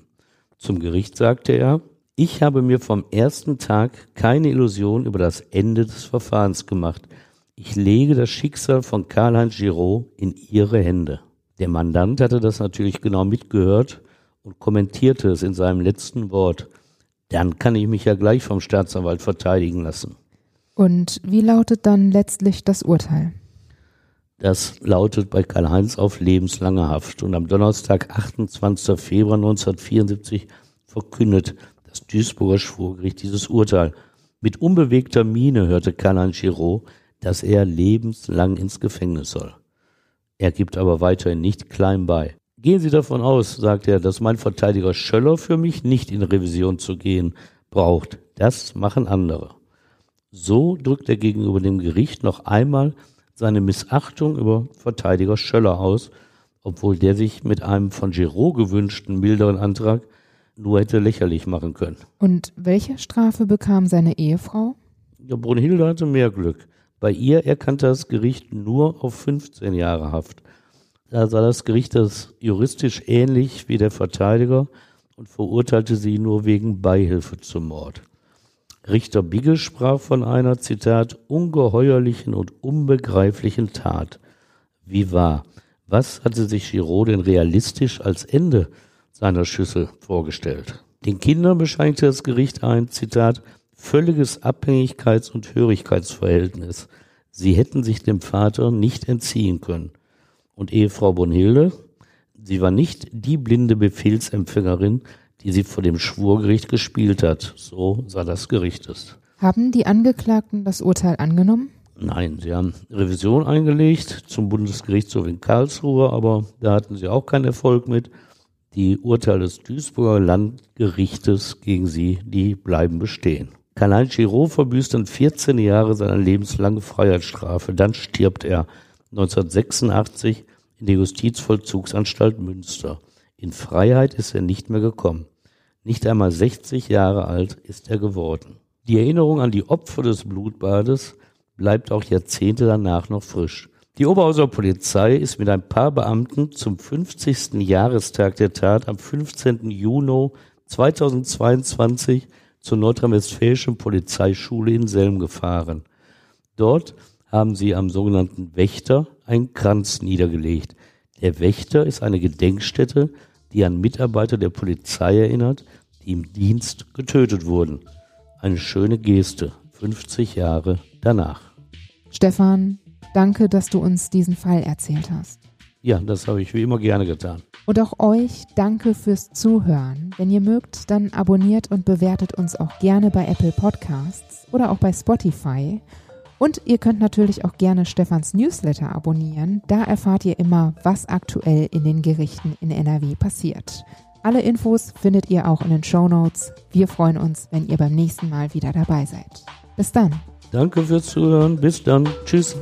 Zum Gericht sagte er, ich habe mir vom ersten Tag keine Illusion über das Ende des Verfahrens gemacht. Ich lege das Schicksal von Karl-Heinz Giraud in Ihre Hände. Der Mandant hatte das natürlich genau mitgehört und kommentierte es in seinem letzten Wort. Dann kann ich mich ja gleich vom Staatsanwalt verteidigen lassen. Und wie lautet dann letztlich das Urteil? Das lautet bei Karl-Heinz auf lebenslange Haft. Und am Donnerstag, 28. Februar 1974, verkündet das Duisburger Schwurgericht dieses Urteil. Mit unbewegter Miene hörte Karl Giraud, dass er lebenslang ins Gefängnis soll. Er gibt aber weiterhin nicht klein bei. Gehen Sie davon aus, sagt er, dass mein Verteidiger Schöller für mich nicht in Revision zu gehen braucht. Das machen andere. So drückt er gegenüber dem Gericht noch einmal seine Missachtung über Verteidiger Schöller aus, obwohl der sich mit einem von Giraud gewünschten milderen Antrag nur hätte lächerlich machen können. Und welche Strafe bekam seine Ehefrau? Ja, Brunhilde hatte mehr Glück. Bei ihr erkannte das Gericht nur auf 15 Jahre Haft. Da sah das Gericht das juristisch ähnlich wie der Verteidiger und verurteilte sie nur wegen Beihilfe zum Mord. Richter Bigge sprach von einer, Zitat, ungeheuerlichen und unbegreiflichen Tat. Wie wahr? Was hatte sich Giraud denn realistisch als Ende seiner Schüssel vorgestellt? Den Kindern bescheinigte das Gericht ein, Zitat, völliges Abhängigkeits- und Hörigkeitsverhältnis. Sie hätten sich dem Vater nicht entziehen können. Und Ehefrau Brunhilde, sie war nicht die blinde Befehlsempfängerin, die sie vor dem Schwurgericht gespielt hat. So sah das Gericht es. Haben die Angeklagten das Urteil angenommen? Nein, sie haben Revision eingelegt zum Bundesgerichtshof in Karlsruhe, aber da hatten sie auch keinen Erfolg mit. Die Urteile des Duisburger Landgerichtes gegen sie, die bleiben bestehen. Karl-Heinz Giraud verbüßt dann 14 Jahre seiner lebenslangen Freiheitsstrafe. Dann stirbt er 1986 in der Justizvollzugsanstalt Münster. In Freiheit ist er nicht mehr gekommen. Nicht einmal 60 Jahre alt ist er geworden. Die Erinnerung an die Opfer des Blutbades bleibt auch Jahrzehnte danach noch frisch. Die Oberhauser Polizei ist mit ein paar Beamten zum 50. Jahrestag der Tat am 15. Juni 2022 zur nordrhein-westfälischen Polizeischule in Selm gefahren. Dort haben sie am sogenannten Wächter einen Kranz niedergelegt. Der Wächter ist eine Gedenkstätte die an Mitarbeiter der Polizei erinnert, die im Dienst getötet wurden. Eine schöne Geste, 50 Jahre danach. Stefan, danke, dass du uns diesen Fall erzählt hast. Ja, das habe ich wie immer gerne getan. Und auch euch danke fürs Zuhören. Wenn ihr mögt, dann abonniert und bewertet uns auch gerne bei Apple Podcasts oder auch bei Spotify. Und ihr könnt natürlich auch gerne Stefans Newsletter abonnieren. Da erfahrt ihr immer, was aktuell in den Gerichten in NRW passiert. Alle Infos findet ihr auch in den Show Notes. Wir freuen uns, wenn ihr beim nächsten Mal wieder dabei seid. Bis dann. Danke fürs Zuhören. Bis dann. Tschüss.